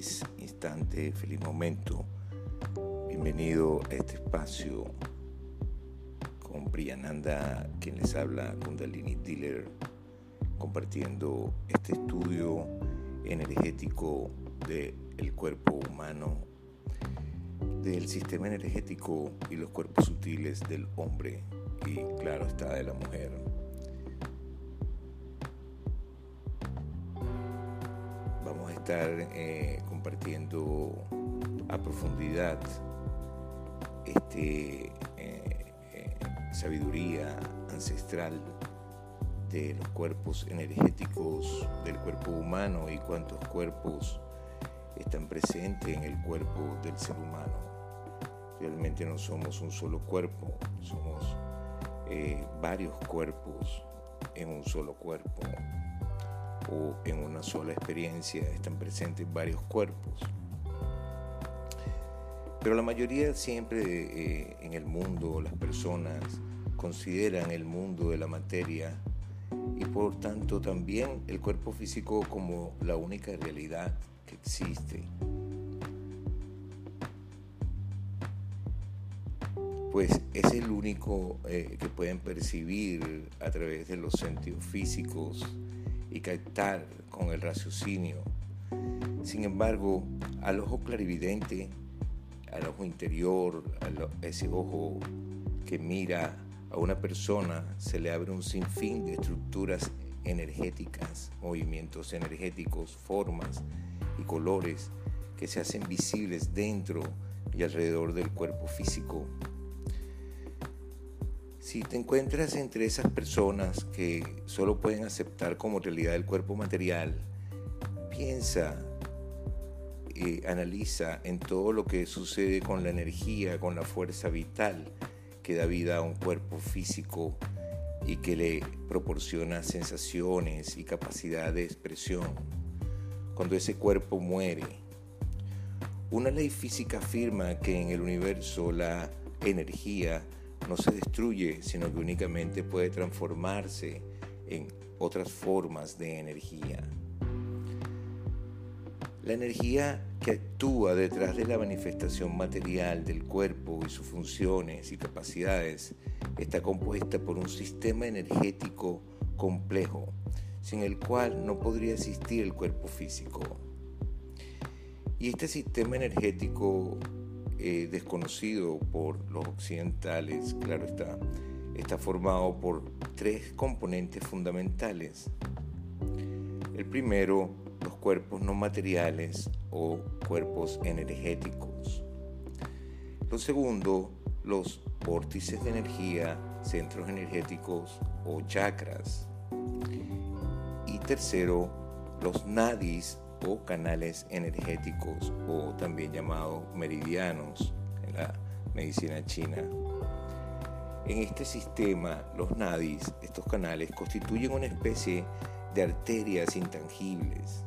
feliz instante, feliz momento. Bienvenido a este espacio con Priyananda, quien les habla, Kundalini Dealer, compartiendo este estudio energético del cuerpo humano, del sistema energético y los cuerpos sutiles del hombre y claro está de la mujer. Eh, compartiendo a profundidad este, eh, eh, sabiduría ancestral de los cuerpos energéticos del cuerpo humano y cuántos cuerpos están presentes en el cuerpo del ser humano. Realmente no somos un solo cuerpo, somos varios cuerpos en un solo cuerpo o en una sola experiencia están presentes varios cuerpos. Pero la mayoría siempre eh, en el mundo, las personas consideran el mundo de la materia y por tanto también el cuerpo físico como la única realidad que existe. Pues es el único eh, que pueden percibir a través de los sentidos físicos y captar con el raciocinio. Sin embargo, al ojo clarividente, al ojo interior, ese ojo que mira a una persona, se le abre un sinfín de estructuras energéticas, movimientos energéticos, formas y colores que se hacen visibles dentro y alrededor del cuerpo físico si te encuentras entre esas personas que solo pueden aceptar como realidad el cuerpo material, piensa, y analiza en todo lo que sucede con la energía, con la fuerza vital que da vida a un cuerpo físico y que le proporciona sensaciones y capacidad de expresión. Cuando ese cuerpo muere, una ley física afirma que en el universo la energía no se destruye, sino que únicamente puede transformarse en otras formas de energía. La energía que actúa detrás de la manifestación material del cuerpo y sus funciones y capacidades está compuesta por un sistema energético complejo, sin el cual no podría existir el cuerpo físico. Y este sistema energético eh, desconocido por los occidentales, claro está, está formado por tres componentes fundamentales. El primero, los cuerpos no materiales o cuerpos energéticos. Lo segundo, los vórtices de energía, centros energéticos o chakras. Y tercero, los nadis o canales energéticos o también llamados meridianos en la medicina china. En este sistema, los nadis, estos canales, constituyen una especie de arterias intangibles,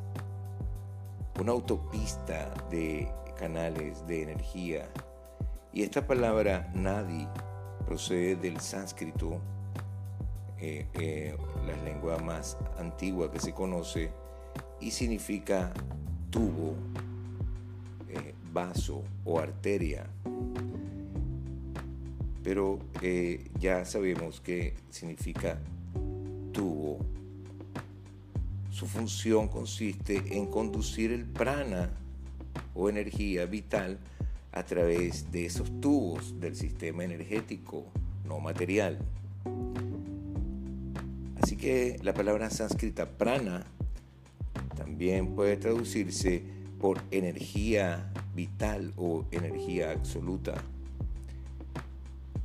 una autopista de canales de energía. Y esta palabra nadi procede del sánscrito, eh, eh, la lengua más antigua que se conoce, y significa tubo, eh, vaso o arteria. Pero eh, ya sabemos que significa tubo. Su función consiste en conducir el prana o energía vital a través de esos tubos del sistema energético no material. Así que la palabra sánscrita prana también puede traducirse por energía vital o energía absoluta.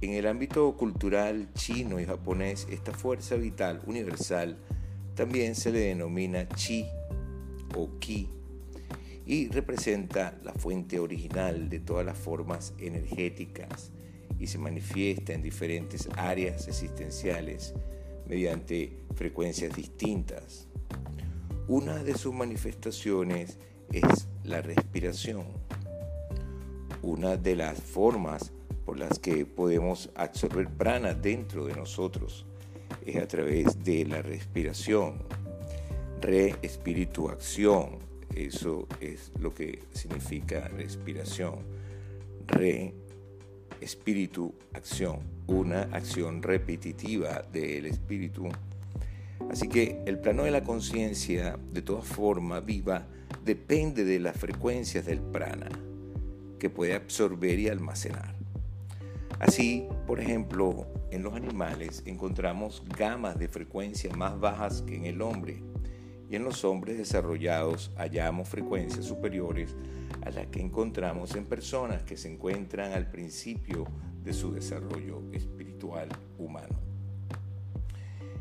En el ámbito cultural chino y japonés, esta fuerza vital universal también se le denomina chi o ki y representa la fuente original de todas las formas energéticas y se manifiesta en diferentes áreas existenciales mediante frecuencias distintas. Una de sus manifestaciones es la respiración. Una de las formas por las que podemos absorber prana dentro de nosotros es a través de la respiración. Re, espíritu, acción. eso es lo que significa respiración. Re, espíritu, acción, una acción repetitiva del espíritu. Así que el plano de la conciencia, de toda forma viva, depende de las frecuencias del prana, que puede absorber y almacenar. Así, por ejemplo, en los animales encontramos gamas de frecuencia más bajas que en el hombre, y en los hombres desarrollados hallamos frecuencias superiores a las que encontramos en personas que se encuentran al principio de su desarrollo espiritual humano.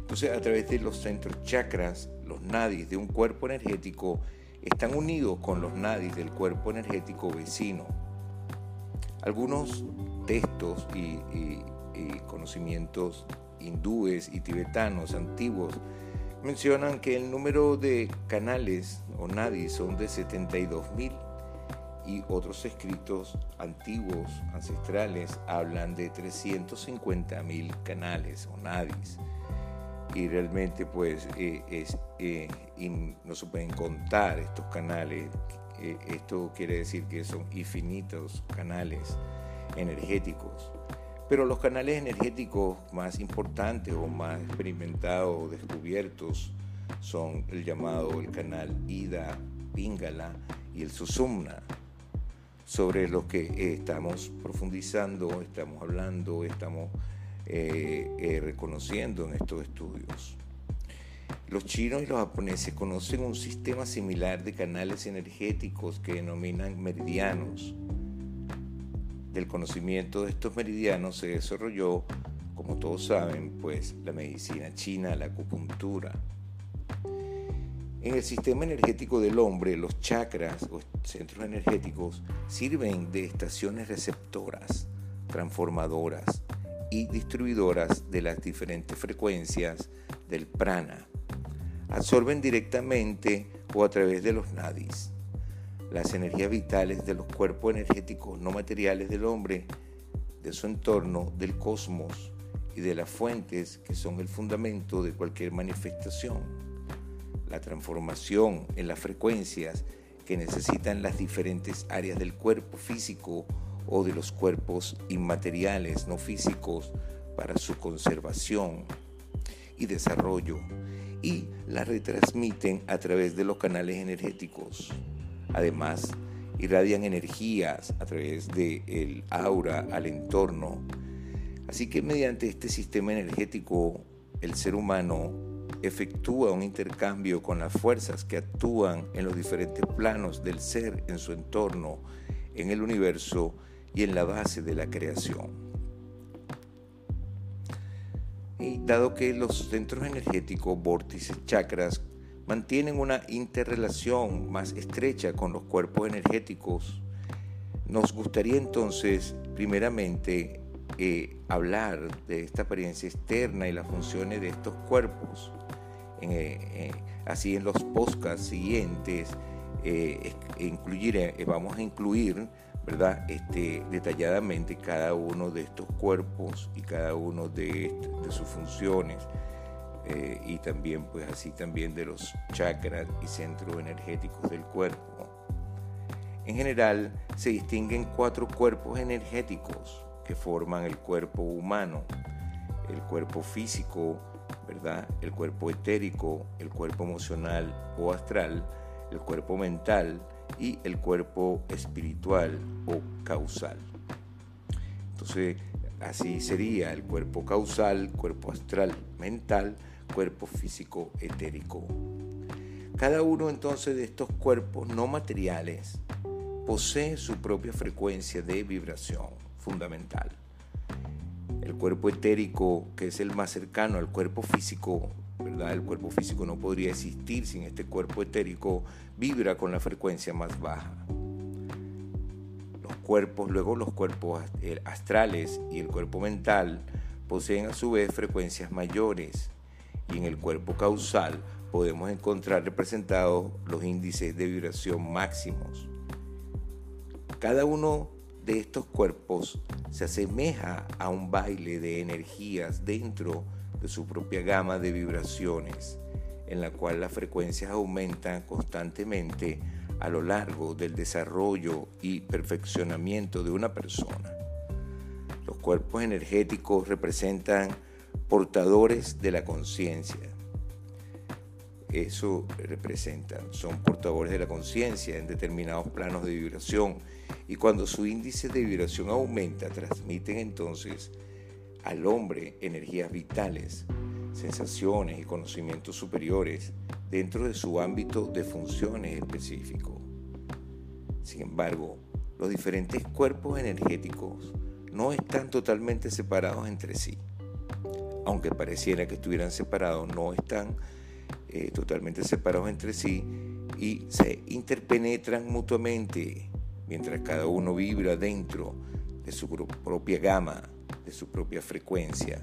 Entonces, a través de los centros chakras, los nadis de un cuerpo energético están unidos con los nadis del cuerpo energético vecino. Algunos textos y, conocimientos hindúes y tibetanos antiguos mencionan que el número de canales o nadis son de 72.000 y otros escritos antiguos, ancestrales, hablan de 350.000 canales o nadis. Y realmente pues eh, es, eh, no se pueden contar estos canales. Eh, esto quiere decir que son infinitos canales energéticos. Pero los canales energéticos más importantes o más experimentados o descubiertos son el llamado el canal Ida, Pingala y el Susumna, sobre los que estamos profundizando, estamos hablando, estamos eh, eh, reconociendo en estos estudios. Los chinos y los japoneses conocen un sistema similar de canales energéticos que denominan meridianos del conocimiento de estos meridianos se desarrolló, como todos saben, pues la medicina china, la acupuntura. En el sistema energético del hombre, los chakras o centros energéticos sirven de estaciones receptoras, transformadoras y distribuidoras de las diferentes frecuencias del prana. Absorben directamente o a través de los nadis las energías vitales de los cuerpos energéticos no materiales del hombre, de su entorno, del cosmos y de las fuentes que son el fundamento de cualquier manifestación. La transformación en las frecuencias que necesitan las diferentes áreas del cuerpo físico o de los cuerpos inmateriales no físicos para su conservación y desarrollo y la retransmiten a través de los canales energéticos Además, irradian energías a través del aura al entorno. Así que mediante este sistema energético, el ser humano efectúa un intercambio con las fuerzas que actúan en los diferentes planos del ser en su entorno, en el universo y en la base de la creación. Y dado que los centros energéticos, vórtices, chakras, mantienen una interrelación más estrecha con los cuerpos energéticos. Nos gustaría entonces, primeramente, eh, hablar de esta apariencia externa y las funciones de estos cuerpos. Eh, eh, así en los podcasts siguientes incluir, vamos a incluir ¿verdad? Este, detalladamente cada uno de estos cuerpos y cada uno de, sus funciones eh, y también pues así también de los chakras y centros energéticos del cuerpo. En general se distinguen cuatro cuerpos energéticos que forman el cuerpo humano, el cuerpo físico, ¿verdad? El cuerpo etérico, el cuerpo emocional o astral, el cuerpo mental y el cuerpo espiritual o causal. Entonces, así sería el cuerpo causal, cuerpo astral, mental, cuerpo físico etérico. Cada uno entonces de estos cuerpos no materiales posee su propia frecuencia de vibración fundamental. El cuerpo etérico, que es el más cercano al cuerpo físico, ¿verdad? El cuerpo físico no podría existir sin este cuerpo etérico, vibra con la frecuencia más baja. Los cuerpos, luego los cuerpos astrales y el cuerpo mental poseen a su vez frecuencias mayores y en el cuerpo causal podemos encontrar representados los índices de vibración máximos. Cada uno de estos cuerpos se asemeja a un baile de energías dentro de su propia gama de vibraciones, en la cual las frecuencias aumentan constantemente a lo largo del desarrollo y perfeccionamiento de una persona. Los cuerpos energéticos representan portadores de la conciencia. Eso representan, son portadores de la conciencia en determinados planos de vibración y cuando su índice de vibración aumenta, transmiten entonces al hombre energías vitales, sensaciones y conocimientos superiores dentro de su ámbito de funciones específico. Sin embargo, los diferentes cuerpos energéticos no están totalmente separados entre sí. Aunque pareciera que estuvieran separados, no están eh, totalmente separados entre sí y se interpenetran mutuamente mientras cada uno vibra dentro de su propia gama, su propia frecuencia.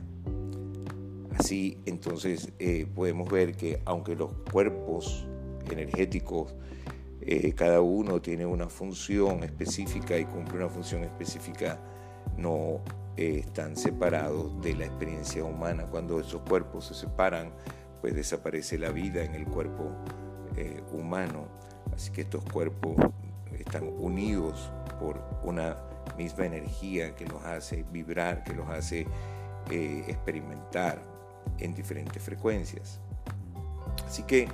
Así entonces eh, podemos ver que aunque los cuerpos energéticos, eh, cada uno tiene una función específica y cumple una función específica, no están separados de la experiencia humana. Cuando esos cuerpos se separan, pues desaparece la vida en el cuerpo eh, humano. Así que estos cuerpos están unidos por una misma energía que los hace vibrar, que los hace eh, experimentar en diferentes frecuencias. Así que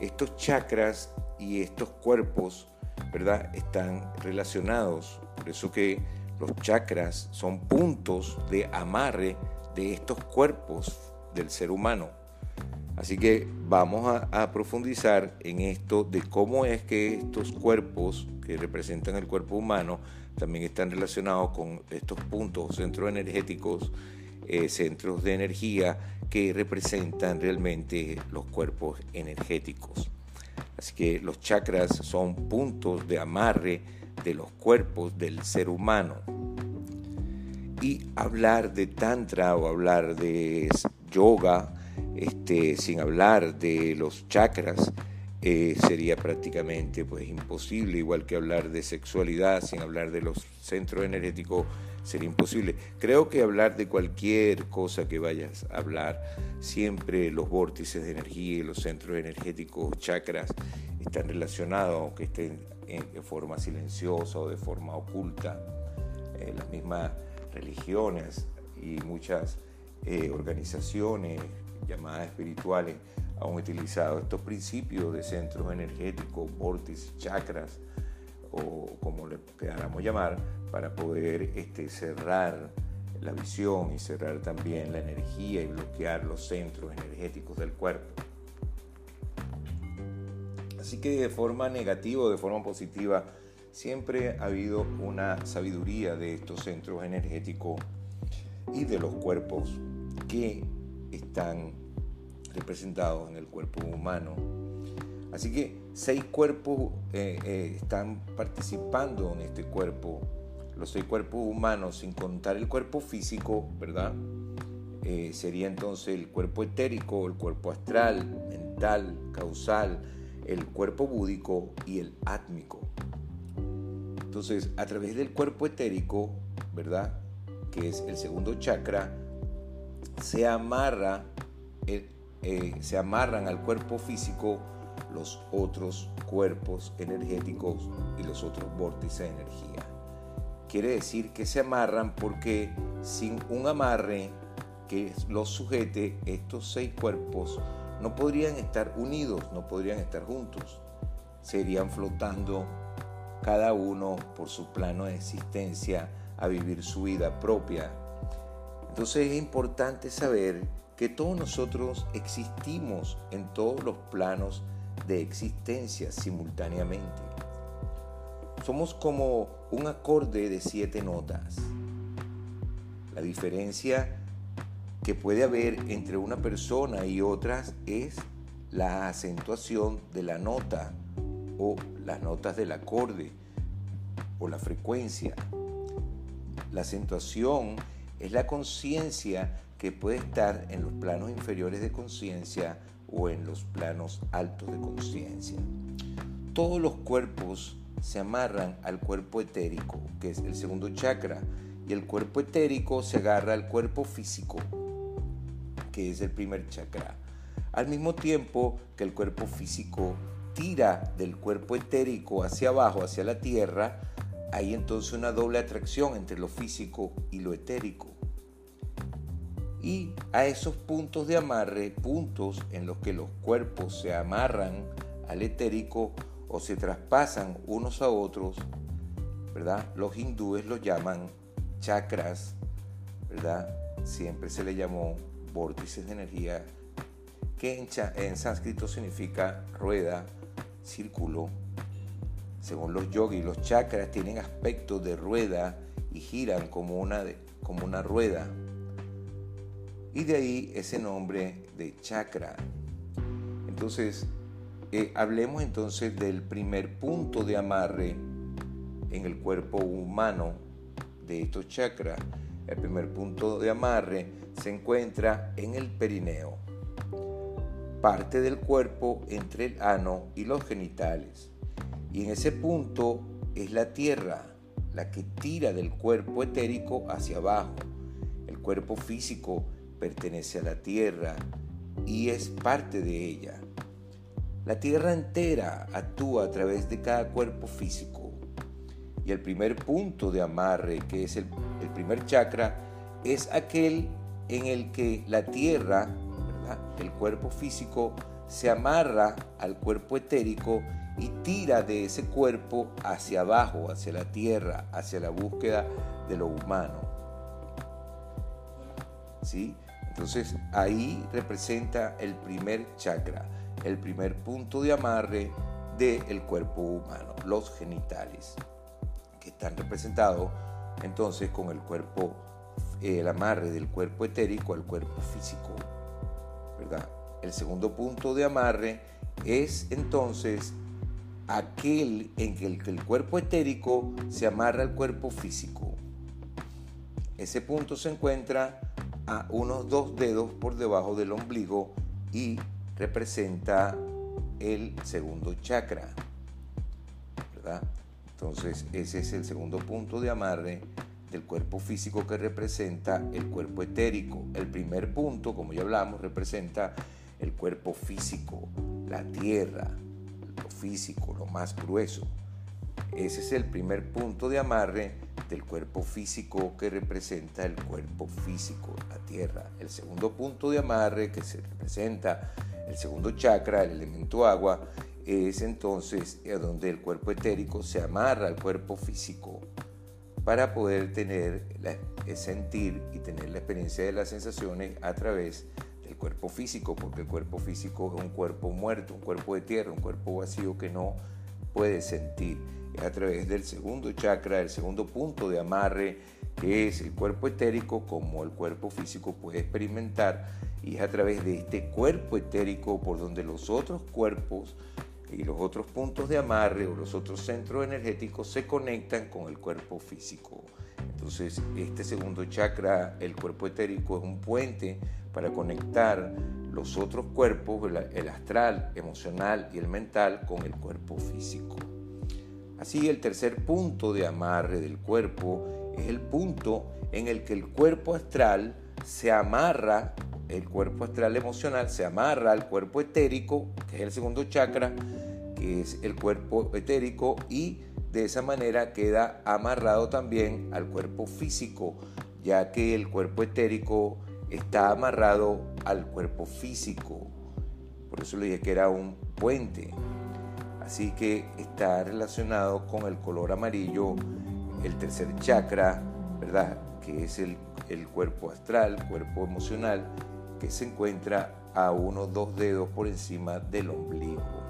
estos chakras y estos cuerpos, ¿verdad? Están relacionados. Por eso que los chakras son puntos de amarre de estos cuerpos del ser humano. Así que vamos a, profundizar en esto de cómo es que estos cuerpos que representan el cuerpo humano también están relacionados con estos puntos, centros energéticos, eh, centros de energía que representan realmente los cuerpos energéticos. Así que los chakras son puntos de amarre de los cuerpos del ser humano. Y hablar de tantra o hablar de yoga, este, sin hablar de los chakras, eh, sería prácticamente pues, imposible, igual que hablar de sexualidad sin hablar de los centros energéticos sería imposible. Creo que hablar de cualquier cosa que vayas a hablar, siempre los vórtices de energía y los centros energéticos, chakras, están relacionados, aunque estén de forma silenciosa o de forma oculta. Eh, las mismas religiones y muchas eh, organizaciones llamadas espirituales han utilizado estos principios de centros energéticos, vórtices, chakras, o como le queramos llamar, para poder este, cerrar la visión y cerrar también la energía y bloquear los centros energéticos del cuerpo. Así que de forma negativa o de forma positiva, siempre ha habido una sabiduría de estos centros energéticos y de los cuerpos que están representados en el cuerpo humano. Así que seis cuerpos eh, eh, están participando en este cuerpo, los seis cuerpos humanos, sin contar el cuerpo físico, ¿verdad? Eh, sería entonces el cuerpo etérico, el cuerpo astral, mental, causal, el cuerpo búdico y el átmico. Entonces, a través del cuerpo etérico, ¿verdad? Que es el segundo chakra, se amarra, eh, se amarran al cuerpo físico los otros cuerpos energéticos y los otros vórtices de energía. Quiere decir que se amarran porque sin un amarre que los sujete, estos seis cuerpos no podrían estar unidos, no podrían estar juntos. Serían flotando cada uno por su plano de existencia a vivir su vida propia. Entonces es importante saber que todos nosotros existimos en todos los planos de existencia simultáneamente. Somos como un acorde de siete notas. La diferencia que puede haber entre una persona y otras es la acentuación de la nota o las notas del acorde o la frecuencia. La acentuación es la conciencia que puede estar en los planos inferiores de conciencia o en los planos altos de conciencia. Todos los cuerpos se amarran al cuerpo etérico, que es el segundo chakra, y el cuerpo etérico se agarra al cuerpo físico, que es el primer chakra. Al mismo tiempo que el cuerpo físico tira del cuerpo etérico hacia abajo, hacia la tierra, hay entonces una doble atracción entre lo físico y lo etérico. Y a esos puntos de amarre, puntos en los que los cuerpos se amarran al etérico o se traspasan unos a otros, ¿verdad? Los hindúes los llaman chakras, ¿verdad? Siempre se le llamó vórtices de energía, que en, en sánscrito significa rueda, círculo. Según los yogis, los chakras tienen aspecto de rueda y giran como una, como una rueda. Y de ahí ese nombre de chakra. Entonces, eh, hablemos entonces del primer punto de amarre en el cuerpo humano de estos chakras. El primer punto de amarre se encuentra en el perineo parte del cuerpo entre el ano y los genitales. Y en ese punto es la tierra la que tira del cuerpo etérico hacia abajo. El cuerpo físico pertenece a la tierra y es parte de ella. La tierra entera actúa a través de cada cuerpo físico. Y el primer punto de amarre, que es el, el primer chakra, es aquel en el que la tierra el cuerpo físico se amarra al cuerpo etérico y tira de ese cuerpo hacia abajo, hacia la tierra, hacia la búsqueda de lo humano. ¿Sí? Entonces ahí representa el primer chakra, el primer punto de amarre del cuerpo humano, los genitales, que están representados entonces con el cuerpo, el amarre del cuerpo etérico al cuerpo físico. El segundo punto de amarre es entonces aquel en que el, cuerpo etérico se amarra al cuerpo físico. Ese punto se encuentra a unos dos dedos por debajo del ombligo y representa el segundo chakra. Entonces ese es el segundo punto de amarre del cuerpo físico que representa el cuerpo etérico. El primer punto, como ya hablamos, representa el cuerpo físico, la tierra, físico, lo más grueso. Ese es el primer punto de amarre del cuerpo físico que representa el cuerpo físico, la tierra. El segundo punto de amarre que se representa el segundo chakra, el elemento agua, es entonces donde el cuerpo etérico se amarra al cuerpo físico, para poder tener, eh, sentir y tener la experiencia de las sensaciones a través del cuerpo físico, porque el cuerpo físico es un cuerpo muerto, un cuerpo de tierra, un cuerpo vacío que no puede sentir. Es a través del segundo chakra, el segundo punto de amarre, que es el cuerpo etérico, como el cuerpo físico puede experimentar, y es a través de este cuerpo etérico por donde los otros cuerpos y los otros puntos de amarre o los otros centros energéticos se conectan con el cuerpo físico. Entonces, este segundo chakra, el cuerpo etérico, es un puente para conectar los otros cuerpos, el astral, emocional y el mental, con el cuerpo físico. Así, el tercer punto de amarre del cuerpo es el punto en el que el cuerpo astral se amarra el cuerpo astral emocional se amarra al cuerpo etérico, que es el segundo chakra, que es el cuerpo etérico, y de esa manera queda amarrado también al cuerpo físico, ya que el cuerpo etérico está amarrado al cuerpo físico. Por eso le dije que era un puente. Así que está relacionado con el color amarillo, el tercer chakra, ¿verdad? Que es el, el cuerpo astral, cuerpo emocional, que se encuentra a unos dos dedos por encima del ombligo.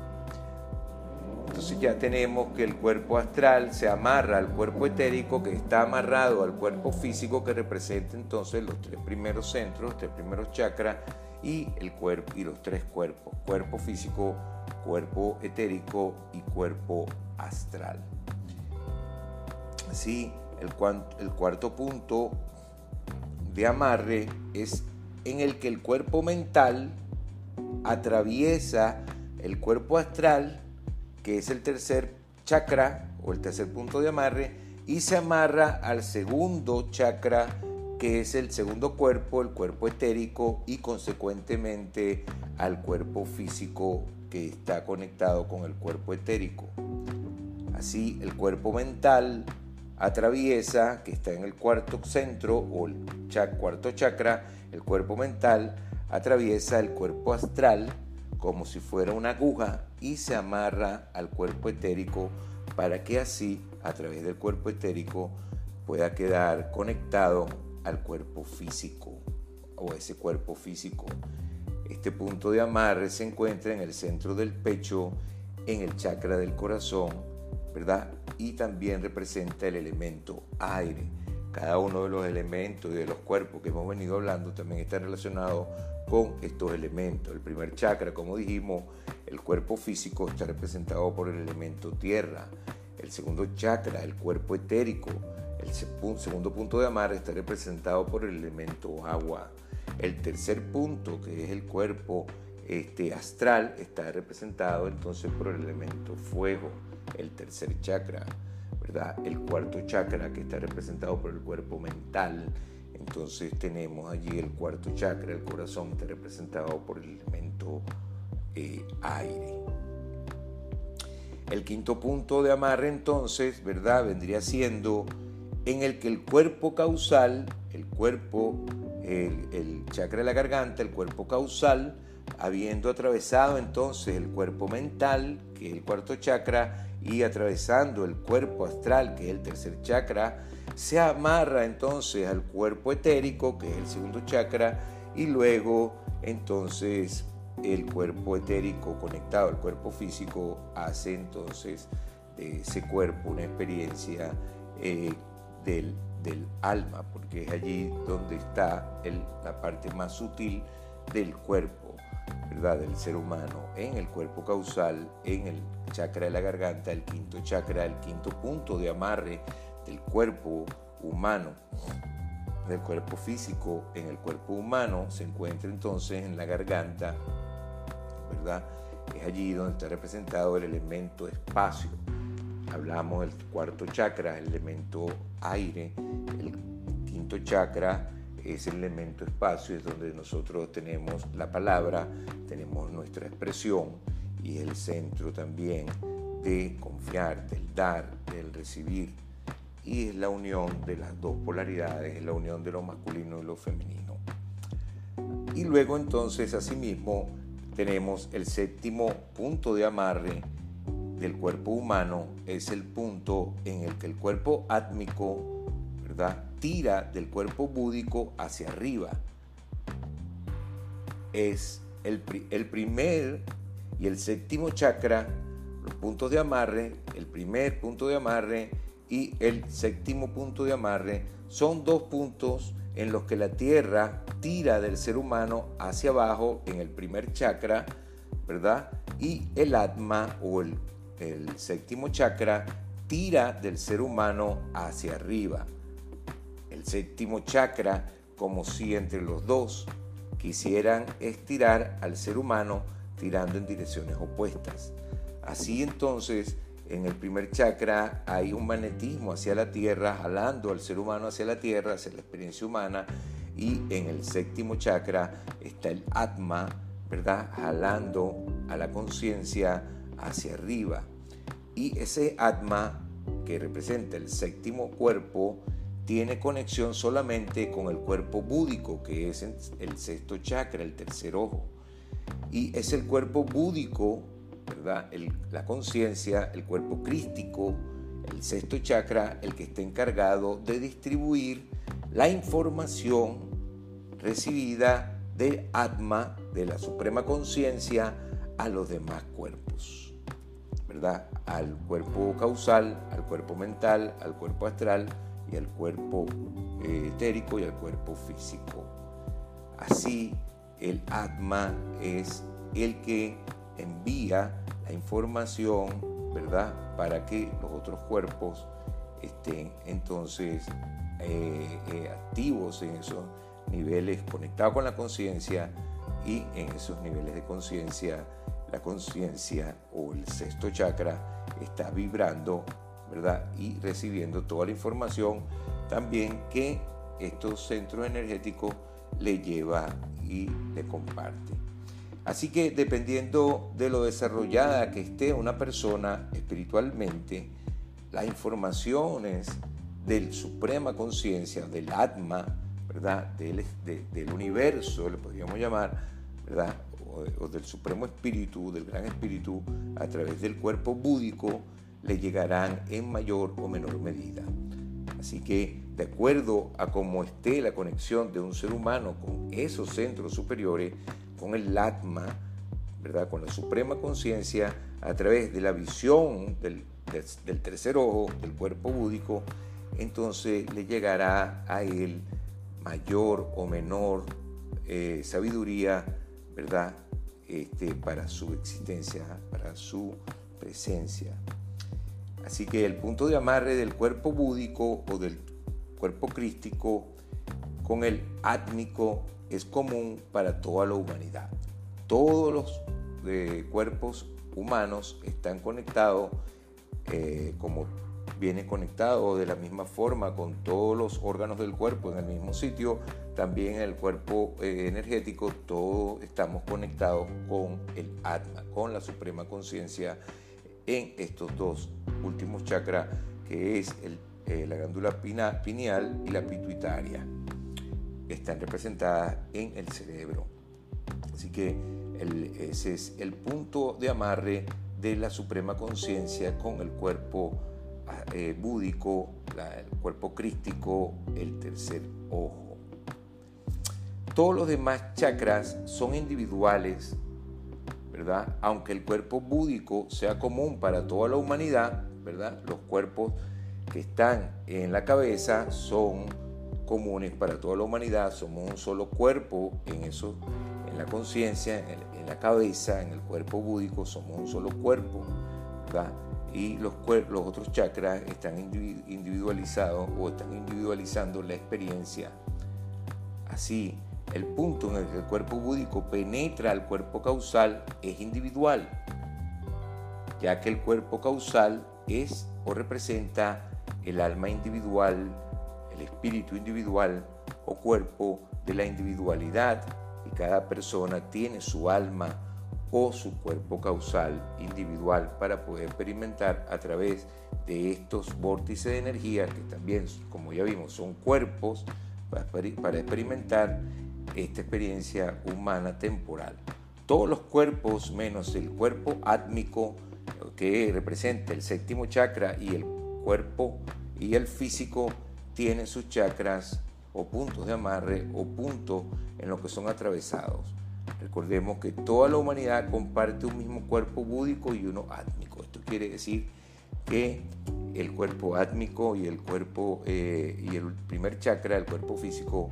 Entonces ya tenemos que el cuerpo astral se amarra al cuerpo etérico que está amarrado al cuerpo físico que representa entonces los tres primeros centros, los tres primeros chakras y el cuerpo y los tres cuerpos, cuerpo físico, cuerpo etérico y cuerpo astral. Así, el, el cuarto punto de amarre es en el que el cuerpo mental atraviesa el cuerpo astral, que es el tercer chakra o el tercer punto de amarre, y se amarra al segundo chakra, que es el segundo cuerpo, el cuerpo etérico, y consecuentemente al cuerpo físico que está conectado con el cuerpo etérico. Así, el cuerpo mental atraviesa, que está en el cuarto centro o el cuarto chakra, el cuerpo mental atraviesa el cuerpo astral como si fuera una aguja y se amarra al cuerpo etérico para que así, a través del cuerpo etérico, pueda quedar conectado al cuerpo físico o ese cuerpo físico. Este punto de amarre se encuentra en el centro del pecho, en el chakra del corazón, ¿verdad? Y también representa el elemento aire. Cada uno de los elementos y de los cuerpos que hemos venido hablando también está relacionado con estos elementos. El primer chakra, como dijimos, el cuerpo físico está representado por el elemento tierra. El segundo chakra, el cuerpo etérico. El segundo punto de amarre está representado por el elemento agua. El tercer punto, que es el cuerpo este, astral, está representado entonces por el elemento fuego, el tercer chakra. ¿verdad? El cuarto chakra, que está representado por el cuerpo mental, entonces tenemos allí el cuarto chakra, el corazón, está representado por el elemento eh, aire. El quinto punto de amarre entonces, ¿verdad? Vendría siendo en el que el cuerpo causal, el cuerpo, el, el chakra de la garganta, el cuerpo causal, habiendo atravesado entonces el cuerpo mental, que es el cuarto chakra, y atravesando el cuerpo astral, que es el tercer chakra, se amarra entonces al cuerpo etérico, que es el segundo chakra, y luego entonces el cuerpo etérico conectado al cuerpo físico hace entonces de ese cuerpo una experiencia eh, del, alma, porque es allí donde está la parte más sutil del cuerpo, ¿verdad? Del ser humano, en el cuerpo causal, en el chakra de la garganta, el quinto chakra, el quinto punto de amarre del cuerpo humano, del cuerpo físico en el cuerpo humano, se encuentra entonces en la garganta, ¿verdad? Es allí donde está representado el elemento espacio. Hablamos del cuarto chakra, el elemento aire, el quinto chakra es el elemento espacio, es donde nosotros tenemos la palabra, tenemos nuestra expresión y el centro también de confiar, del dar, del recibir, y es la unión de las dos polaridades, es la unión de lo masculino y lo femenino. Y luego entonces asimismo tenemos el séptimo punto de amarre del cuerpo humano, es el punto en el que el cuerpo átmico, ¿verdad? tira del cuerpo búdico hacia arriba. Es el, el primer y el séptimo chakra, los puntos de amarre, el primer punto de amarre y el séptimo punto de amarre son dos puntos en los que la tierra tira del ser humano hacia abajo en el primer chakra, ¿verdad? Y el atma o el, el séptimo chakra tira del ser humano hacia arriba. El séptimo chakra, como si entre los dos quisieran estirar al ser humano tirando en direcciones opuestas. Así entonces, en el primer chakra hay un magnetismo hacia la tierra, jalando al ser humano hacia la tierra, hacia la experiencia humana, y en el séptimo chakra está el Atma, ¿verdad? Jalando a la conciencia hacia arriba. Y ese Atma, que representa el séptimo cuerpo, tiene conexión solamente con el cuerpo búdico, que es el sexto chakra, el tercer ojo. Y es el cuerpo búdico ¿verdad? la conciencia, el cuerpo crístico, el sexto chakra, el que está encargado de distribuir la información recibida de Atma, de la Suprema Conciencia, a los demás cuerpos, ¿verdad? Al cuerpo causal, al cuerpo mental, al cuerpo astral y al cuerpo eh, etérico y al cuerpo físico. Así, el Atma es el que envía la información, ¿verdad? Para que los otros cuerpos estén entonces eh, eh, activos en esos niveles, conectados con la conciencia y en esos niveles de conciencia, la conciencia o el sexto chakra está vibrando, ¿verdad? Y recibiendo toda la información también que estos centros energéticos le lleva y le comparte. Así que dependiendo de lo desarrollada que esté una persona espiritualmente, las informaciones del Suprema Conciencia, del Atma, ¿verdad? Del, universo, le podríamos llamar, ¿verdad? O, del Supremo Espíritu, del Gran Espíritu, a través del cuerpo búdico, le llegarán en mayor o menor medida. Así que, de acuerdo a cómo esté la conexión de un ser humano con esos centros superiores, con el Atma, ¿verdad? con la Suprema Conciencia, a través de la visión del, tercer ojo, del cuerpo búdico, entonces le llegará a él mayor o menor eh, sabiduría, ¿verdad? Este, para su existencia, para su presencia. Así que el punto de amarre del cuerpo búdico o del cuerpo crístico con el átmico es común para toda la humanidad. Todos los eh, cuerpos humanos están conectados, eh, como viene conectado de la misma forma con todos los órganos del cuerpo en el mismo sitio, también en el cuerpo eh, energético, todos estamos conectados con el Atma, con la Suprema Conciencia en estos dos últimos chakras, que es la glándula pineal y la pituitaria están representadas en el cerebro. Así que ese es el punto de amarre de la suprema conciencia con el cuerpo eh, búdico, el cuerpo crístico, el tercer ojo. Todos los demás chakras son individuales, ¿verdad? Aunque el cuerpo búdico sea común para toda la humanidad, ¿verdad? Los cuerpos que están en la cabeza son comunes para toda la humanidad, somos un solo cuerpo en eso, en la conciencia, en, la cabeza, en el cuerpo búdico, somos un solo cuerpo, Y los, los otros chakras están individualizados o están individualizando la experiencia. Así, el punto en el que el cuerpo búdico penetra al cuerpo causal es individual, ya que el cuerpo causal es o representa el alma individual el espíritu individual o cuerpo de la individualidad y cada persona tiene su alma o su cuerpo causal individual para poder experimentar a través de estos vórtices de energía que también, como ya vimos, son cuerpos para experimentar esta experiencia humana temporal. Todos los cuerpos menos el cuerpo átmico que representa el séptimo chakra y el cuerpo y el físico tienen sus chakras o puntos de amarre o puntos en los que son atravesados. Recordemos que toda la humanidad comparte un mismo cuerpo búdico y uno átmico. Esto quiere decir que el cuerpo átmico y el cuerpo eh, y el primer chakra, el cuerpo físico,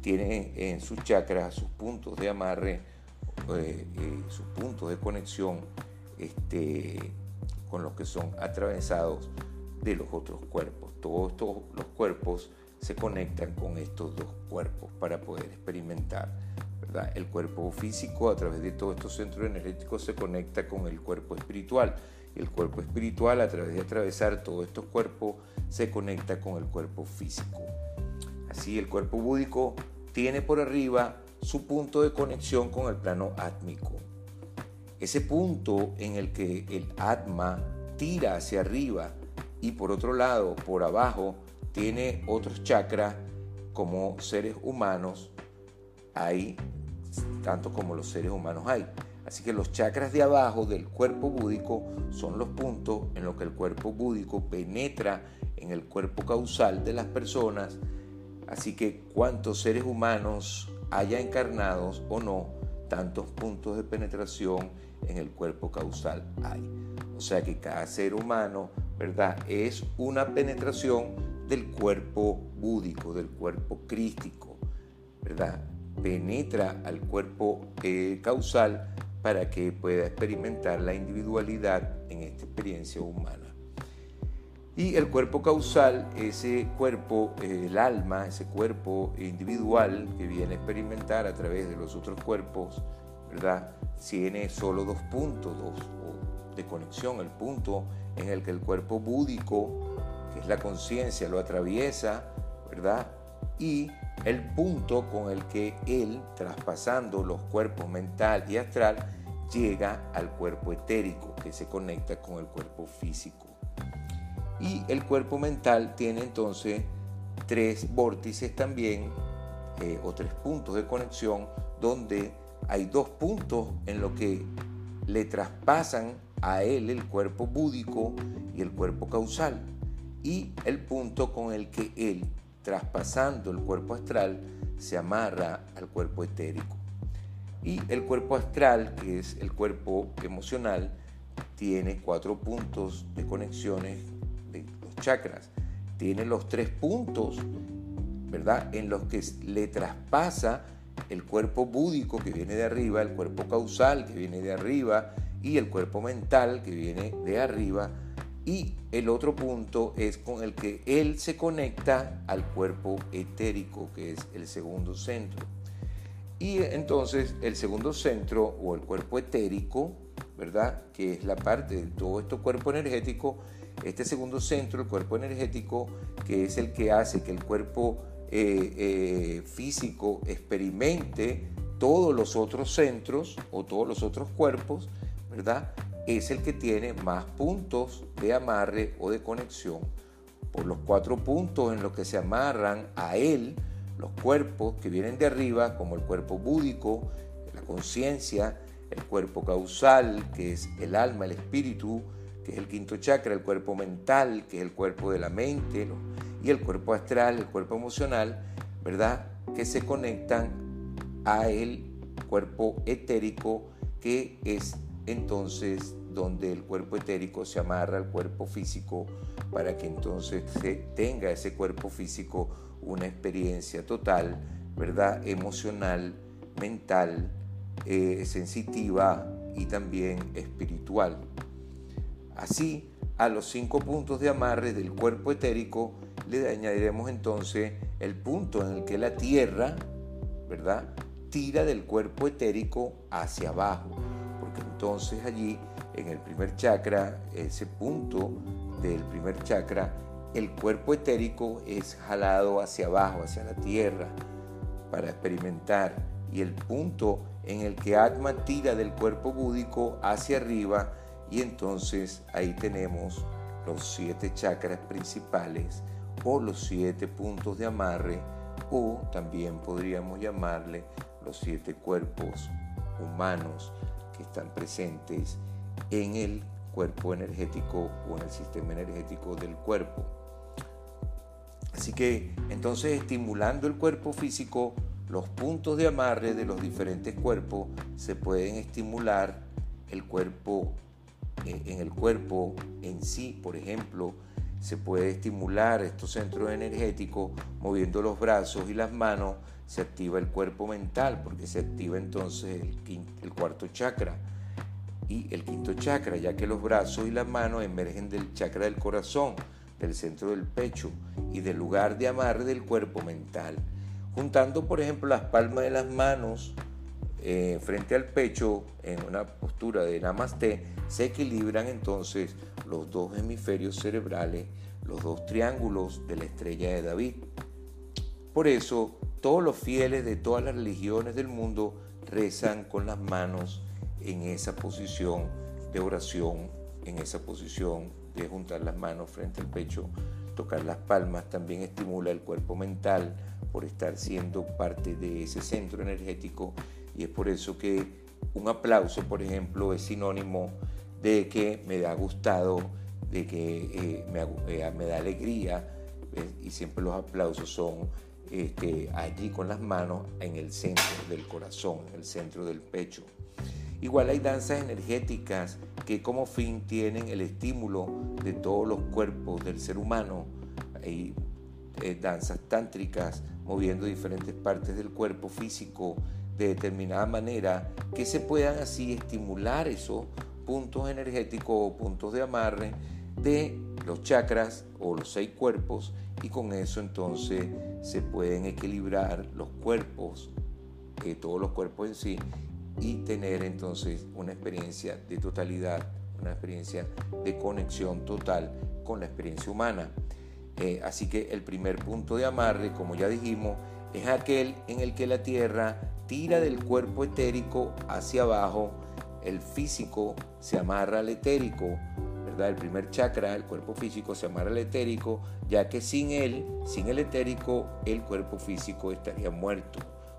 tiene en sus chakras sus puntos de amarre, eh, sus puntos de conexión este, con los que son atravesados de los otros cuerpos. Todos los cuerpos se conectan con estos dos cuerpos para poder experimentar. ¿verdad? El cuerpo físico a través de todos estos centros energéticos se conecta con el cuerpo espiritual. El cuerpo espiritual a través de atravesar todos estos cuerpos se conecta con el cuerpo físico. Así el cuerpo búdico tiene por arriba su punto de conexión con el plano átmico. Ese punto en el que el atma tira hacia arriba y por otro lado, por abajo, tiene otros chakras como seres humanos hay, tanto como los seres humanos hay. Así que los chakras de abajo del cuerpo búdico son los puntos en los que el cuerpo búdico penetra en el cuerpo causal de las personas. Así que cuantos seres humanos haya encarnados o no, tantos puntos de penetración en el cuerpo causal hay. O sea que cada ser humano ¿verdad? Es una penetración del cuerpo búdico, del cuerpo crístico, ¿verdad? Penetra al cuerpo eh, causal para que pueda experimentar la individualidad en esta experiencia humana. Y el cuerpo causal, ese cuerpo, eh, el alma, ese cuerpo individual que viene a experimentar a través de los otros cuerpos, ¿verdad? Tiene solo dos puntos, de conexión, el punto en el que el cuerpo búdico, que es la conciencia, lo atraviesa, ¿verdad? Y el punto con el que él, traspasando los cuerpos mental y astral, llega al cuerpo etérico que se conecta con el cuerpo físico. Y el cuerpo mental tiene entonces tres vórtices también, eh, o tres puntos de conexión, donde hay dos puntos en los que le traspasan a él el cuerpo búdico y el cuerpo causal, y el punto con el que él, traspasando el cuerpo astral, se amarra al cuerpo etérico. Y el cuerpo astral, que es el cuerpo emocional, tiene cuatro puntos de conexiones de los chakras. Tiene los tres puntos, ¿verdad? En los que le traspasa el cuerpo búdico que viene de arriba, el cuerpo causal que viene de arriba y el cuerpo mental que viene de arriba. Y el otro punto es con el que él se conecta al cuerpo etérico, que es el segundo centro. Y entonces el segundo centro o el cuerpo etérico, ¿verdad? Que es la parte de todo este cuerpo energético, este segundo centro, el cuerpo energético, que es el que hace que el cuerpo eh, eh, físico experimente todos los otros centros o todos los otros cuerpos, Es el que tiene más puntos de amarre o de conexión. Por los cuatro puntos en los que se amarran a él, los cuerpos que vienen de arriba, como el cuerpo búdico, la conciencia, el cuerpo causal, que es el alma, el espíritu, que es el quinto chakra, el cuerpo mental, que es el cuerpo de la mente, y el cuerpo astral, el cuerpo emocional, ¿verdad? Que se conectan a el cuerpo etérico, que es entonces donde el cuerpo etérico se amarra al cuerpo físico para que entonces se tenga ese cuerpo físico una experiencia total, ¿verdad? Emocional, mental, eh, sensitiva y también espiritual. Así, a los cinco puntos de amarre del cuerpo etérico le añadiremos entonces el punto en el que la tierra, ¿verdad? Tira del cuerpo etérico hacia abajo, entonces allí en el primer chakra, ese punto del primer chakra, el cuerpo etérico es jalado hacia abajo, hacia la tierra, para experimentar. Y el punto en el que Atma tira del cuerpo búdico hacia arriba, y entonces ahí tenemos los siete chakras principales o los siete puntos de amarre, o también podríamos llamarle los siete cuerpos humanos que están presentes en el cuerpo energético o en el sistema energético del cuerpo. Así que entonces estimulando el cuerpo físico, los puntos de amarre de los diferentes cuerpos se pueden estimular el cuerpo eh, en el cuerpo en sí, por ejemplo, se puede estimular estos centros energéticos moviendo los brazos y las manos, se activa el cuerpo mental porque se activa entonces el, cuarto chakra y el quinto chakra, ya que los brazos y las manos emergen del chakra del corazón del centro del pecho y del lugar de amarre del cuerpo mental. Juntando, por ejemplo, las palmas de las manos eh, frente al pecho en una postura de namaste, se equilibran entonces los dos hemisferios cerebrales, los dos triángulos de la estrella de David. Por eso, todos los fieles de todas las religiones del mundo rezan con las manos en esa posición de oración, en esa posición de juntar las manos frente al pecho, tocar las palmas, también estimula el cuerpo mental por estar siendo parte de ese centro energético y es por eso que un aplauso, por ejemplo, es sinónimo de que me da gustado, de que eh, eh, me, da alegría y siempre los aplausos son este, allí con las manos en el centro del corazón, en el centro del pecho. Igual hay danzas energéticas que como fin tienen el estímulo de todos los cuerpos del ser humano. Hay eh, danzas tántricas moviendo diferentes partes del cuerpo físico de determinada manera que se puedan así estimular esos puntos energéticos o puntos de amarre de los chakras o los seis cuerpos y con eso entonces se pueden equilibrar los cuerpos, eh, todos los cuerpos en sí y tener entonces una experiencia de totalidad, una experiencia de conexión total con la experiencia humana. Eh, así que el primer punto de amarre, como ya dijimos, es aquel en el que la tierra tira del cuerpo etérico hacia abajo, el físico se amarra al etérico, ¿verdad? El primer chakra, el cuerpo físico, se amarra al etérico, ya que sin él, sin el etérico, el cuerpo físico estaría muerto.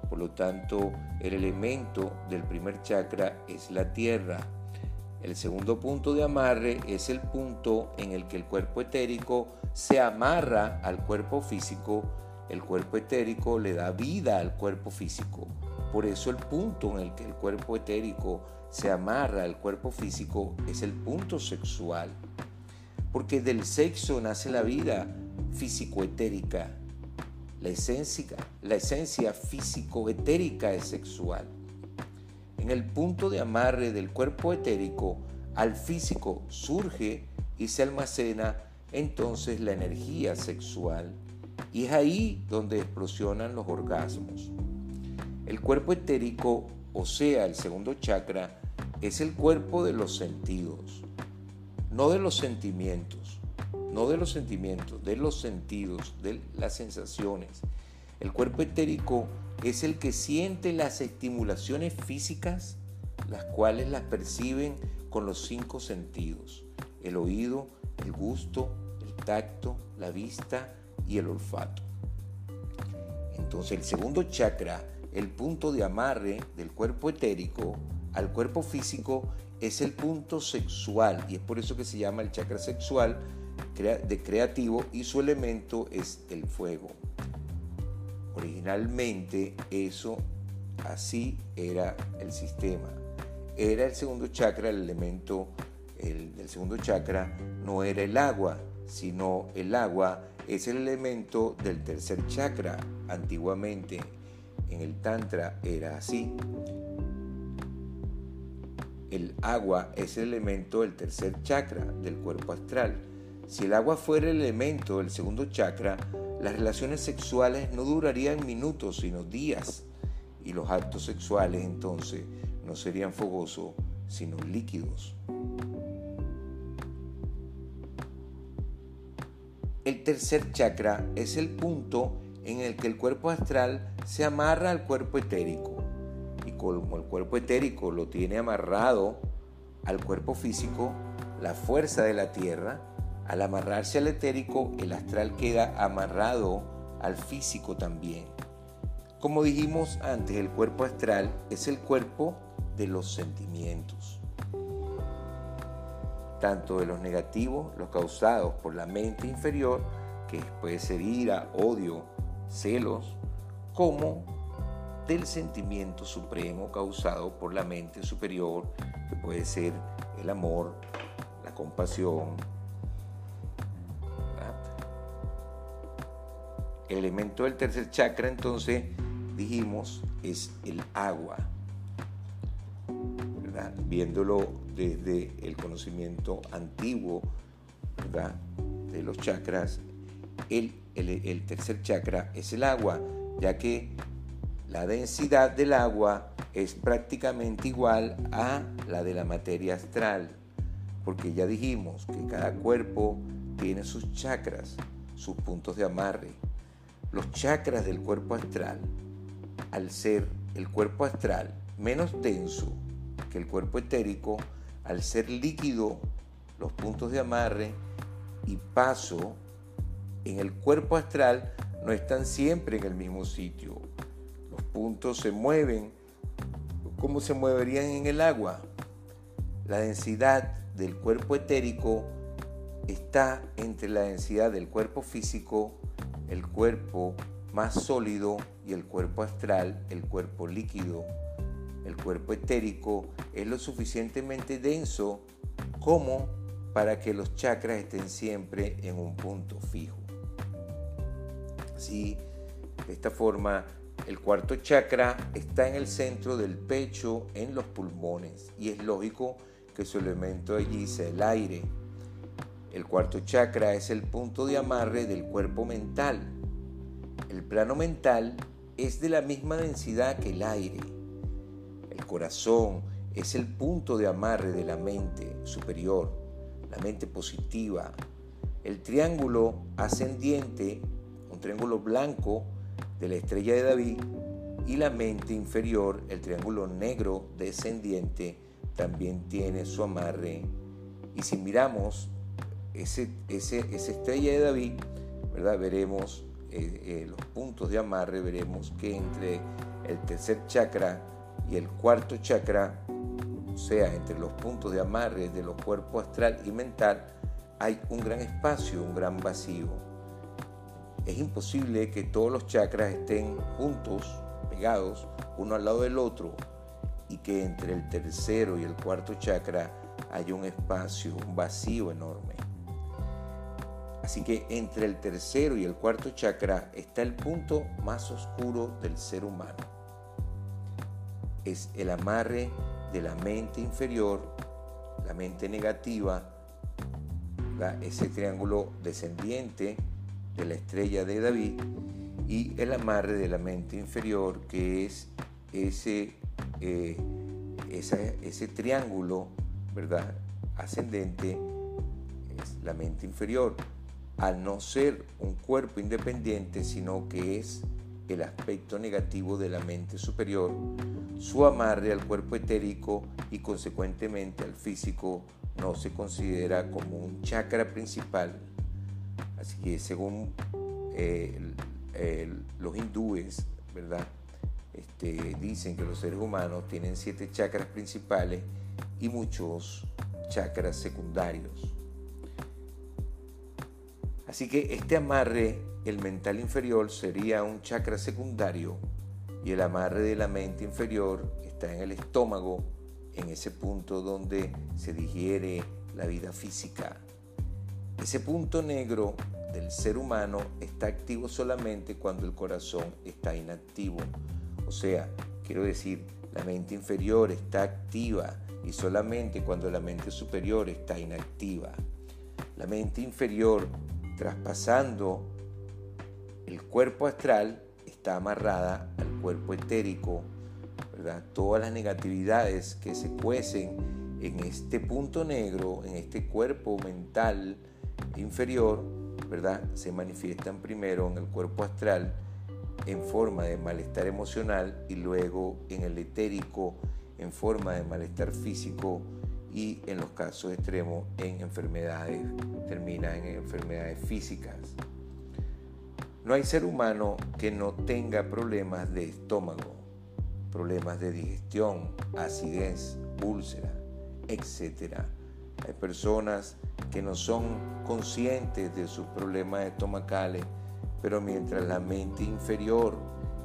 Por lo tanto, el elemento del primer chakra es la tierra. El segundo punto de amarre es el punto en el que el cuerpo etérico se amarra al cuerpo físico. El cuerpo etérico le da vida al cuerpo físico. Por eso el punto en el que el cuerpo etérico se amarra al cuerpo físico es el punto sexual. Porque del sexo nace la vida físico-etérica. La esencia, la esencia físico-etérica es sexual. En el punto de amarre del cuerpo etérico al físico surge y se almacena entonces la energía sexual y es ahí donde explosionan los orgasmos. El cuerpo etérico, o sea, el segundo chakra, es el cuerpo de los sentidos, no de los sentimientos, no de los sentimientos, de los sentidos, de las sensaciones. El cuerpo etérico es el que siente las estimulaciones físicas, las cuales las perciben con los cinco sentidos, el oído, el gusto, el tacto, la vista y el olfato. Entonces el segundo chakra el punto de amarre del cuerpo etérico al cuerpo físico es el punto sexual y es por eso que se llama el chakra sexual de creativo y su elemento es el fuego. Originalmente eso así era el sistema. Era el segundo chakra, el elemento el, del segundo chakra no era el agua, sino el agua es el elemento del tercer chakra antiguamente en el Tantra era así. El agua es el elemento del tercer chakra del cuerpo astral. Si el agua fuera el elemento del segundo chakra, las relaciones sexuales no durarían minutos, sino días. Y los actos sexuales entonces no serían fogosos, sino líquidos. El tercer chakra es el punto en el que el cuerpo astral se amarra al cuerpo etérico. Y como el cuerpo etérico lo tiene amarrado al cuerpo físico, la fuerza de la tierra, al amarrarse al etérico, el astral queda amarrado al físico también. Como dijimos antes, el cuerpo astral es el cuerpo de los sentimientos, tanto de los negativos, los causados por la mente inferior, que puede ser ira, odio, celos, como del sentimiento supremo causado por la mente superior, que puede ser el amor, la compasión. El elemento del tercer chakra, entonces, dijimos, es el agua. Viéndolo desde el conocimiento antiguo de los chakras, el el, tercer chakra es el agua, ya que la densidad del agua es prácticamente igual a la de la materia astral, porque ya dijimos que cada cuerpo tiene sus chakras, sus puntos de amarre. Los chakras del cuerpo astral, al ser el cuerpo astral menos denso que el cuerpo etérico, al ser líquido, los puntos de amarre y paso en el cuerpo astral no están siempre en el mismo sitio. Los puntos se mueven como se moverían en el agua. La densidad del cuerpo etérico está entre la densidad del cuerpo físico, el cuerpo más sólido y el cuerpo astral, el cuerpo líquido. El cuerpo etérico es lo suficientemente denso como para que los chakras estén siempre en un punto fijo. Así, de esta forma, el cuarto chakra está en el centro del pecho, en los pulmones, y es lógico que su elemento allí sea el aire. El cuarto chakra es el punto de amarre del cuerpo mental. El plano mental es de la misma densidad que el aire. El corazón es el punto de amarre de la mente superior, la mente positiva. El triángulo ascendiente triángulo blanco de la estrella de David y la mente inferior, el triángulo negro descendiente, también tiene su amarre. Y si miramos ese, ese, esa estrella de David, ¿verdad? veremos eh, eh, los puntos de amarre, veremos que entre el tercer chakra y el cuarto chakra, o sea, entre los puntos de amarre de los cuerpos astral y mental, hay un gran espacio, un gran vacío. Es imposible que todos los chakras estén juntos, pegados, uno al lado del otro, y que entre el tercero y el cuarto chakra haya un espacio, un vacío enorme. Así que entre el tercero y el cuarto chakra está el punto más oscuro del ser humano. Es el amarre de la mente inferior, la mente negativa, ese triángulo descendiente de la estrella de David y el amarre de la mente inferior que es ese, eh, ese triángulo ¿verdad? ascendente, es la mente inferior al no ser un cuerpo independiente, sino que es el aspecto negativo de la mente superior, su amarre al cuerpo etérico y consecuentemente al físico no se considera como un chakra principal. Así que según eh, los hindúes, ¿verdad? Este, dicen que los seres humanos tienen siete chakras principales y muchos chakras secundarios. Así que este amarre, el mental inferior, sería un chakra secundario y el amarre de la mente inferior está en el estómago, en ese punto donde se digiere la vida física. Ese punto negro del ser humano está activo solamente cuando el corazón está inactivo. O sea, quiero decir, la mente inferior está activa y solamente cuando la mente superior está inactiva. La mente inferior traspasando el cuerpo astral, está amarrada al cuerpo etérico, ¿verdad? Todas las negatividades que se cuecen en este punto negro, en este cuerpo mental inferior, ¿verdad? Se manifiestan primero en el cuerpo astral en forma de malestar emocional y luego en el etérico en forma de malestar físico y en los casos extremos en enfermedades, termina en enfermedades físicas. No hay ser humano que no tenga problemas de estómago, problemas de digestión, acidez, úlcera, etc. Hay personas que no son conscientes de sus problemas estomacales, pero mientras la mente inferior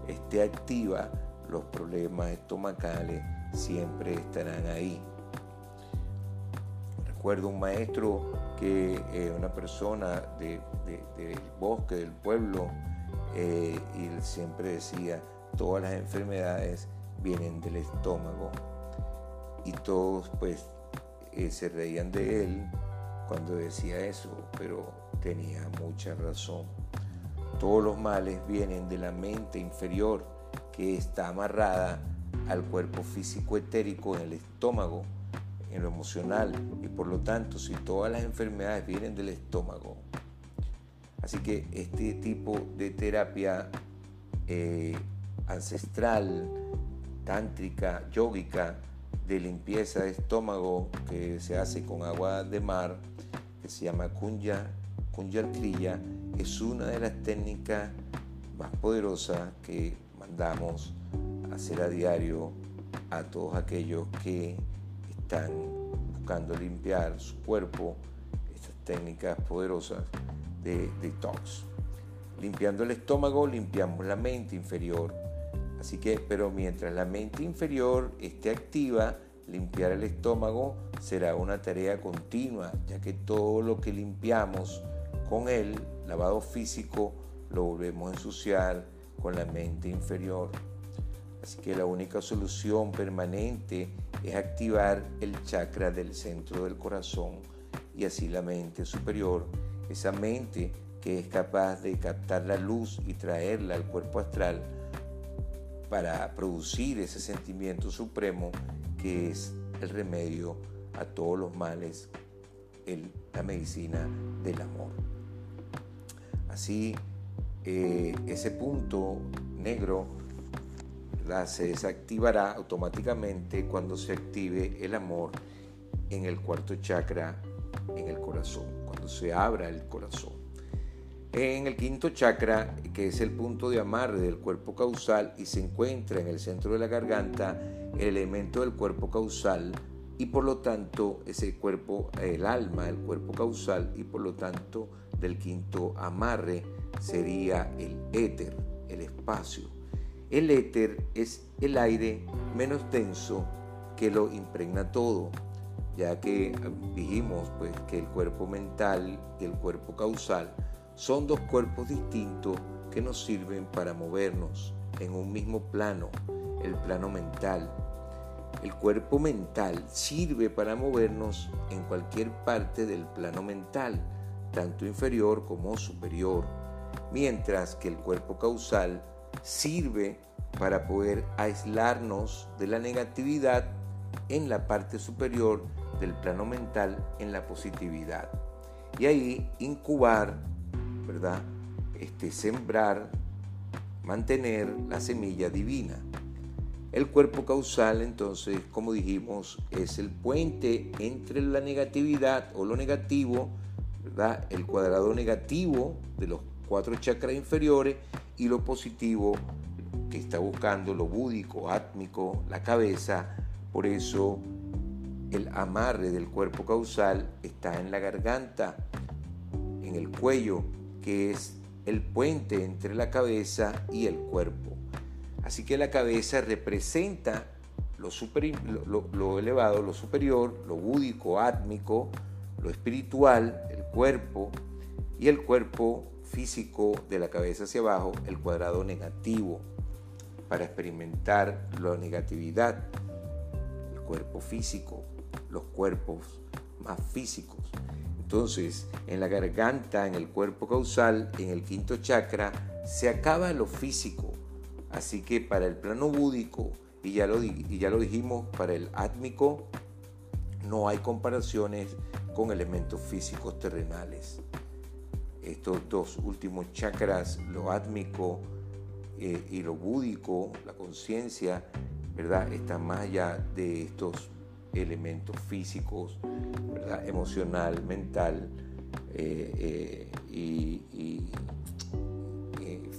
esté activa, los problemas estomacales siempre estarán ahí. Recuerdo un maestro que eh, una persona del bosque, del pueblo, eh, y él siempre decía, todas las enfermedades vienen del estómago. Y todos pues eh, se reían de él cuando decía eso, pero tenía mucha razón. Todos los males vienen de la mente inferior que está amarrada al cuerpo físico etérico en el estómago en lo emocional y por lo tanto si todas las enfermedades vienen del estómago. Así que este tipo de terapia eh, ancestral, tántrica, yógica, de limpieza de estómago que se hace con agua de mar, que se llama Kunya, Kunyal Kriya, es una de las técnicas más poderosas que mandamos hacer a diario a todos aquellos que están buscando limpiar su cuerpo, estas técnicas poderosas de detox. Limpiando el estómago, limpiamos la mente inferior. Así que, pero mientras la mente inferior esté activa, limpiar el estómago será una tarea continua, ya que todo lo que limpiamos con el lavado físico lo volvemos a ensuciar con la mente inferior. Así que la única solución permanente es activar el chakra del centro del corazón y así la mente superior, esa mente que es capaz de captar la luz y traerla al cuerpo astral para producir ese sentimiento supremo que es el remedio a todos los males, la medicina del amor. Así eh, ese punto negro se desactivará automáticamente cuando se active el amor en el cuarto chakra, en el corazón, cuando se abra el corazón. En el quinto chakra, que es el punto de amarre del cuerpo causal y se encuentra en el centro de la garganta, el elemento del cuerpo causal y por lo tanto ese cuerpo, el alma, el cuerpo causal y por lo tanto del quinto amarre sería el éter, el espacio. El éter es el aire menos denso que lo impregna todo, ya que dijimos pues que el cuerpo mental y el cuerpo causal son dos cuerpos distintos que nos sirven para movernos en un mismo plano, el plano mental. El cuerpo mental sirve para movernos en cualquier parte del plano mental, tanto inferior como superior, mientras que el cuerpo causal sirve para poder aislarnos de la negatividad en la parte superior del plano mental en la positividad. Y ahí incubar ¿verdad? Este, sembrar, mantener la semilla divina. El cuerpo causal, entonces, como dijimos, es el puente entre la negatividad o lo negativo, ¿verdad? El cuadrado negativo de los cuatro chakras inferiores y lo positivo que está buscando lo búdico, átmico, la cabeza. Por eso el amarre del cuerpo causal está en la garganta, en el cuello, que es el puente entre la cabeza y el cuerpo. Así que la cabeza representa lo, elevado, lo superior, lo búdico, átmico, lo espiritual, el cuerpo, y el cuerpo físico de la cabeza hacia abajo, el cuadrado negativo, para experimentar la negatividad, el cuerpo físico, los cuerpos más físicos. Entonces, en la garganta, en el cuerpo causal, en el quinto chakra, se acaba lo físico. Así que para el plano búdico, y ya lo, y ya lo dijimos, para el átmico, no hay comparaciones con elementos físicos terrenales. Estos dos últimos chakras, lo átmico eh, y lo búdico, la conciencia, ¿verdad? Están más allá de estos elementos físicos, ¿verdad? emocional, mental eh, eh, y,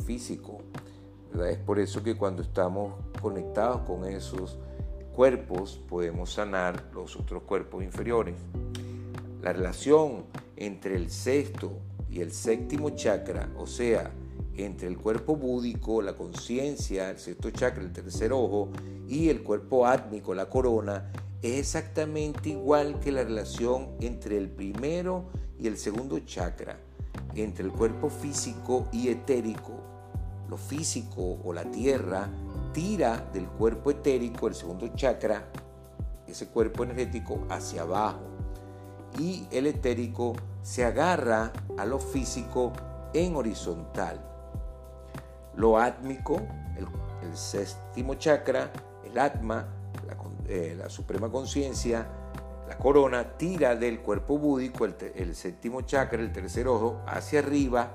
físico. Es por eso que cuando estamos conectados con esos cuerpos podemos sanar los otros cuerpos inferiores. La relación entre el sexto y el séptimo chakra, o sea, entre el cuerpo búdico, la conciencia, el sexto chakra, el tercer ojo, y el cuerpo átmico, la corona, es exactamente igual que la relación entre el primero y el segundo chakra, entre el cuerpo físico y etérico. Lo físico o la tierra tira del cuerpo etérico, el segundo chakra, ese cuerpo energético, hacia abajo. Y el etérico se agarra a lo físico en horizontal. Lo átmico, el, el séptimo chakra, el atma, eh, la suprema conciencia, la corona, tira del cuerpo búdico, el, séptimo chakra, el tercer ojo, hacia arriba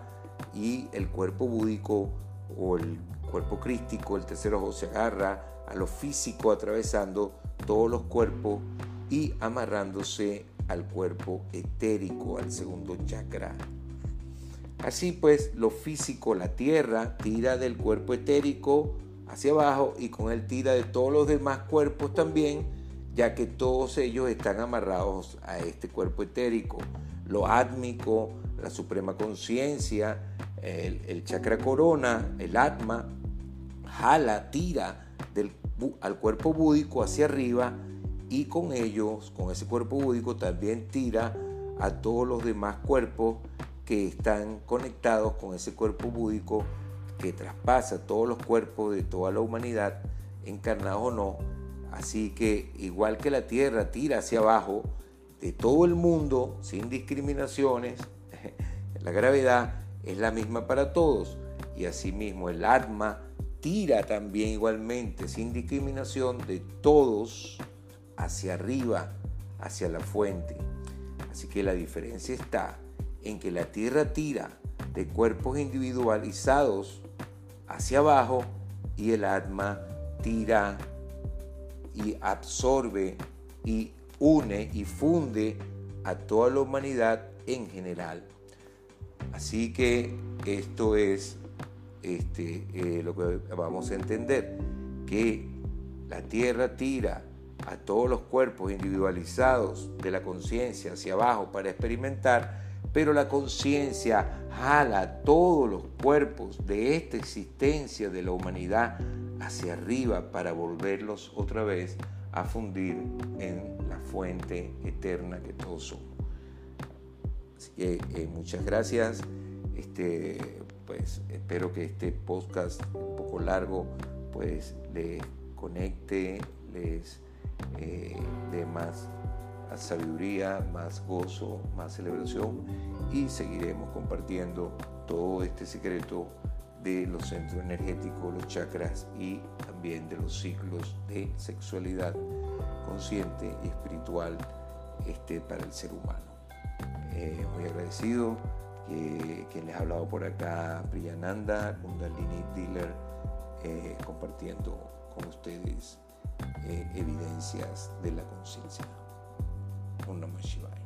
y el cuerpo búdico o el cuerpo crístico, el tercer ojo, se agarra a lo físico atravesando todos los cuerpos y amarrándose al cuerpo etérico, al segundo chakra. Así pues, lo físico, la tierra, tira del cuerpo etérico hacia abajo y con él tira de todos los demás cuerpos también, ya que todos ellos están amarrados a este cuerpo etérico. Lo átmico, la suprema conciencia, el, chakra corona, el atma, jala, tira al cuerpo búdico hacia arriba y con ellos, con ese cuerpo búdico, también tira a todos los demás cuerpos que están conectados con ese cuerpo búdico que traspasa todos los cuerpos de toda la humanidad, encarnados o no. Así que igual que la Tierra tira hacia abajo de todo el mundo sin discriminaciones, la gravedad es la misma para todos. Y asimismo el atma tira también igualmente sin discriminación de todos hacia arriba, hacia la fuente. Así que la diferencia está en que la Tierra tira de cuerpos individualizados hacia abajo y el Atma tira y absorbe y une y funde a toda la humanidad en general. Así que esto es este, eh, lo que vamos a entender, que la Tierra tira a todos los cuerpos individualizados de la conciencia hacia abajo para experimentar, pero la conciencia jala a todos los cuerpos de esta existencia de la humanidad hacia arriba para volverlos otra vez a fundir en la fuente eterna que todos somos. Así que eh, muchas gracias. Este, pues espero que este podcast un poco largo pues les conecte, les eh, dé más sabiduría, más gozo, más celebración y seguiremos compartiendo todo este secreto de los centros energéticos, los chakras y también de los ciclos de sexualidad consciente y espiritual este, para el ser humano. Eh, muy agradecido que, les ha hablado por acá Priyananda, Kundalini Dealer, eh, compartiendo con ustedes eh, evidencias de la conciencia. Un Namah Shivaya.